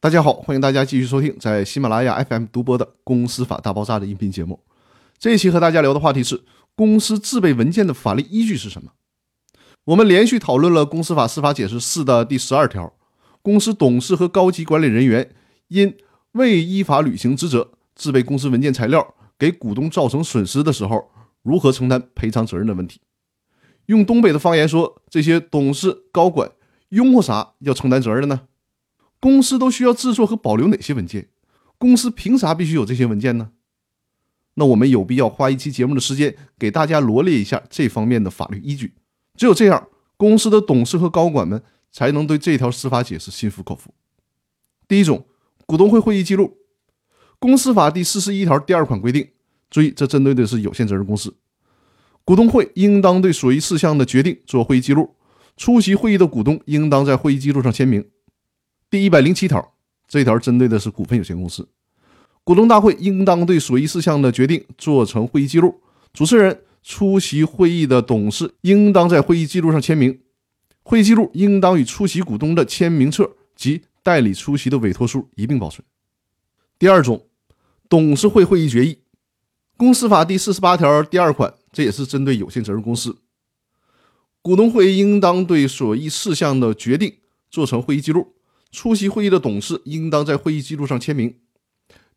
大家好，欢迎大家继续收听在喜马拉雅 FM 独播的《公司法大爆炸》的音频节目。这一期和大家聊的话题是：公司制备文件的法律依据是什么？我们连续讨论了《公司法司法解释四》的第十二条：公司董事和高级管理人员因未依法履行职责，制备公司文件材料给股东造成损失的时候，如何承担赔偿责任的问题。用东北的方言说，这些董事高管拥护啥要承担责任呢？公司都需要制作和保留哪些文件？公司凭啥必须有这些文件呢？那我们有必要花一期节目的时间给大家罗列一下这方面的法律依据。只有这样，公司的董事和高管们才能对这条司法解释心服口服。第一种，股东会会议记录。公司法第四十一条第二款规定，注意，这针对的是有限责任公司。股东会应当对所议事项的决定做会议记录，出席会议的股东应当在会议记录上签名。第一百零七条，这条针对的是股份有限公司，股东大会应当对所议事项的决定做成会议记录，主持人、出席会议的董事应当在会议记录上签名，会议记录应当与出席股东的签名册及代理出席的委托书一并保存。第二种，董事会会议决议，公司法第四十八条第二款，这也是针对有限责任公司，股东会应当对所议事项的决定做成会议记录。出席会议的董事应当在会议记录上签名。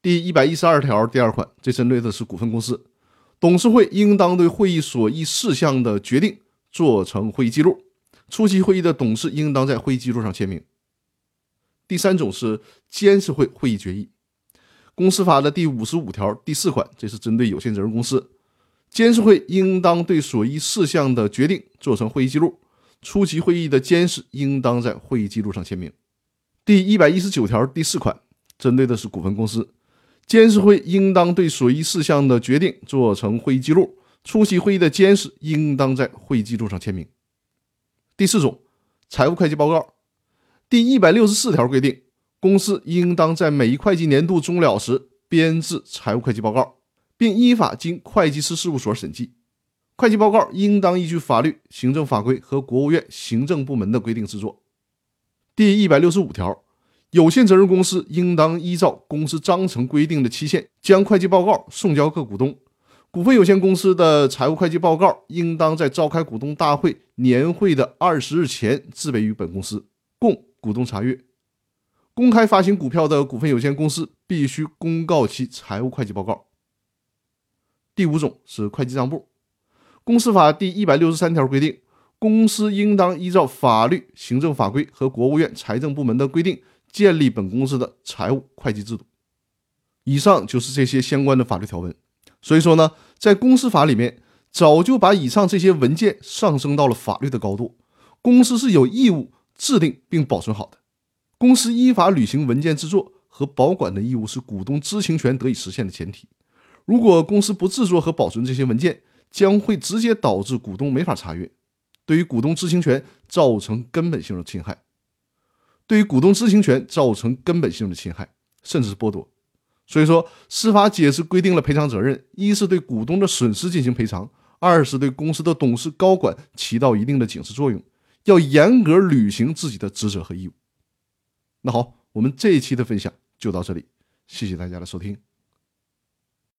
第一百一十二条第二款，这针对的是股份公司，董事会应当对会议所议事项的决定做成会议记录，出席会议的董事应当在会议记录上签名。第三种是监事会会议决议，公司法的第五十五条第四款，这是针对有限责任公司，监事会应当对所议事项的决定做成会议记录，出席会议的监事应当在会议记录上签名。第一百一十九条第四款，针对的是股份公司，监事会应当对所议事项的决定做成会议记录，出席会议的监事应当在会议记录上签名。第四种，财务会计报告，第一百六十四条规定，公司应当在每一会计年度终了时编制财务会计报告，并依法经会计师事务所审计。会计报告应当依据法律、行政法规和国务院行政部门的规定制作。第一百六十五条，有限责任公司应当依照公司章程规定的期限，将会计报告送交各股东。股份有限公司的财务会计报告应当在召开股东大会年会的二十日前自备于本公司，供股东查阅。公开发行股票的股份有限公司必须公告其财务会计报告。第五种是会计账簿。公司法第一百六十三条规定。公司应当依照法律、行政法规和国务院财政部门的规定，建立本公司的财务会计制度。以上就是这些相关的法律条文。所以说呢，在公司法里面，早就把以上这些文件上升到了法律的高度。公司是有义务制定并保存好的。公司依法履行文件制作和保管的义务，是股东知情权得以实现的前提。如果公司不制作和保存这些文件，将会直接导致股东没法查阅。对于股东知情权造成根本性的侵害，对于股东知情权造成根本性的侵害，甚至是剥夺。所以说，司法解释规定了赔偿责任：一是对股东的损失进行赔偿；二是对公司的董事、高管起到一定的警示作用，要严格履行自己的职责和义务。那好，我们这一期的分享就到这里，谢谢大家的收听。